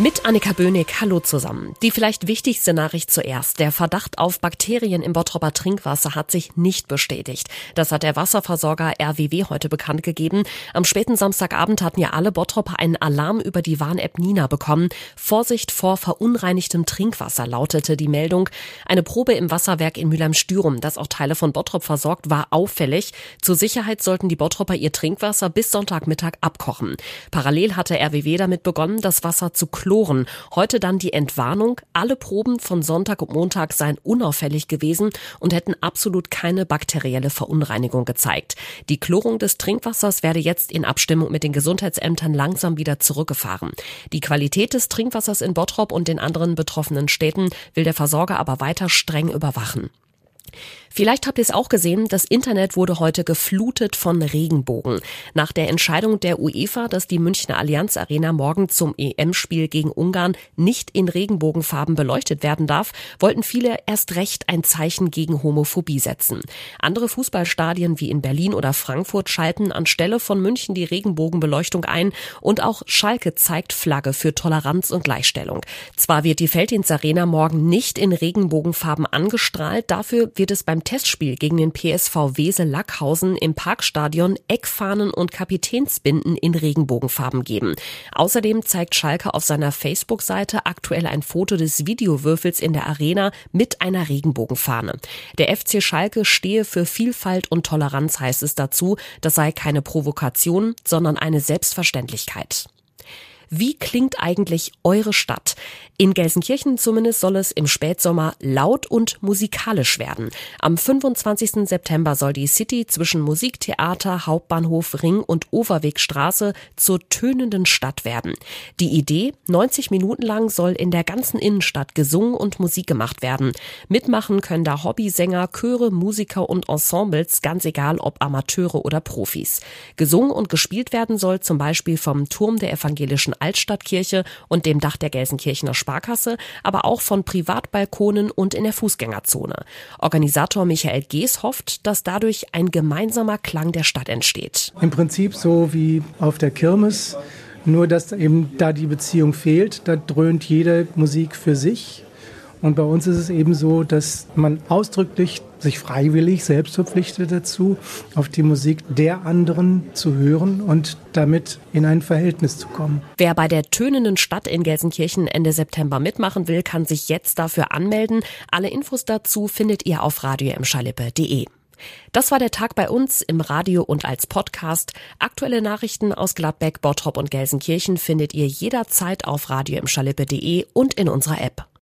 Mit Annika Böhnig, hallo zusammen. Die vielleicht wichtigste Nachricht zuerst. Der Verdacht auf Bakterien im Bottropper Trinkwasser hat sich nicht bestätigt. Das hat der Wasserversorger RWW heute bekannt gegeben. Am späten Samstagabend hatten ja alle Bottropper einen Alarm über die Warn-App Nina bekommen. Vorsicht vor verunreinigtem Trinkwasser lautete die Meldung. Eine Probe im Wasserwerk in Mülheim-Stürum, das auch Teile von Bottrop versorgt, war auffällig. Zur Sicherheit sollten die Bottropper ihr Trinkwasser bis Sonntagmittag abkochen. Parallel hatte RWW damit begonnen, das Wasser zu Chloren. Heute dann die Entwarnung. Alle Proben von Sonntag und Montag seien unauffällig gewesen und hätten absolut keine bakterielle Verunreinigung gezeigt. Die Chlorung des Trinkwassers werde jetzt in Abstimmung mit den Gesundheitsämtern langsam wieder zurückgefahren. Die Qualität des Trinkwassers in Bottrop und den anderen betroffenen Städten will der Versorger aber weiter streng überwachen. Vielleicht habt ihr es auch gesehen, das Internet wurde heute geflutet von Regenbogen. Nach der Entscheidung der UEFA, dass die Münchner Allianz Arena morgen zum EM-Spiel gegen Ungarn nicht in Regenbogenfarben beleuchtet werden darf, wollten viele erst recht ein Zeichen gegen Homophobie setzen. Andere Fußballstadien wie in Berlin oder Frankfurt schalten anstelle von München die Regenbogenbeleuchtung ein und auch Schalke zeigt Flagge für Toleranz und Gleichstellung. Zwar wird die Felddienst Arena morgen nicht in Regenbogenfarben angestrahlt, dafür wird es beim Testspiel gegen den PSV Wesel Lackhausen im Parkstadion Eckfahnen und Kapitänsbinden in Regenbogenfarben geben. Außerdem zeigt Schalke auf seiner Facebook-Seite aktuell ein Foto des Videowürfels in der Arena mit einer Regenbogenfahne. Der FC Schalke stehe für Vielfalt und Toleranz heißt es dazu. Das sei keine Provokation, sondern eine Selbstverständlichkeit. Wie klingt eigentlich eure Stadt? In Gelsenkirchen zumindest soll es im Spätsommer laut und musikalisch werden. Am 25. September soll die City zwischen Musiktheater, Hauptbahnhof, Ring und Overwegstraße zur tönenden Stadt werden. Die Idee, 90 Minuten lang soll in der ganzen Innenstadt gesungen und Musik gemacht werden. Mitmachen können da Hobbysänger, Chöre, Musiker und Ensembles, ganz egal ob Amateure oder Profis. Gesungen und gespielt werden soll zum Beispiel vom Turm der evangelischen Altstadtkirche und dem Dach der Gelsenkirchener Sparkasse, aber auch von Privatbalkonen und in der Fußgängerzone. Organisator Michael Gees hofft, dass dadurch ein gemeinsamer Klang der Stadt entsteht. Im Prinzip so wie auf der Kirmes, nur dass eben da die Beziehung fehlt, da dröhnt jede Musik für sich und bei uns ist es eben so, dass man ausdrücklich sich freiwillig selbst verpflichtet dazu, auf die Musik der anderen zu hören und damit in ein Verhältnis zu kommen. Wer bei der tönenden Stadt in Gelsenkirchen Ende September mitmachen will, kann sich jetzt dafür anmelden. Alle Infos dazu findet ihr auf radioemschalippe.de. Das war der Tag bei uns im Radio und als Podcast. Aktuelle Nachrichten aus Gladbeck, Bottrop und Gelsenkirchen findet ihr jederzeit auf radioemschalippe.de und in unserer App.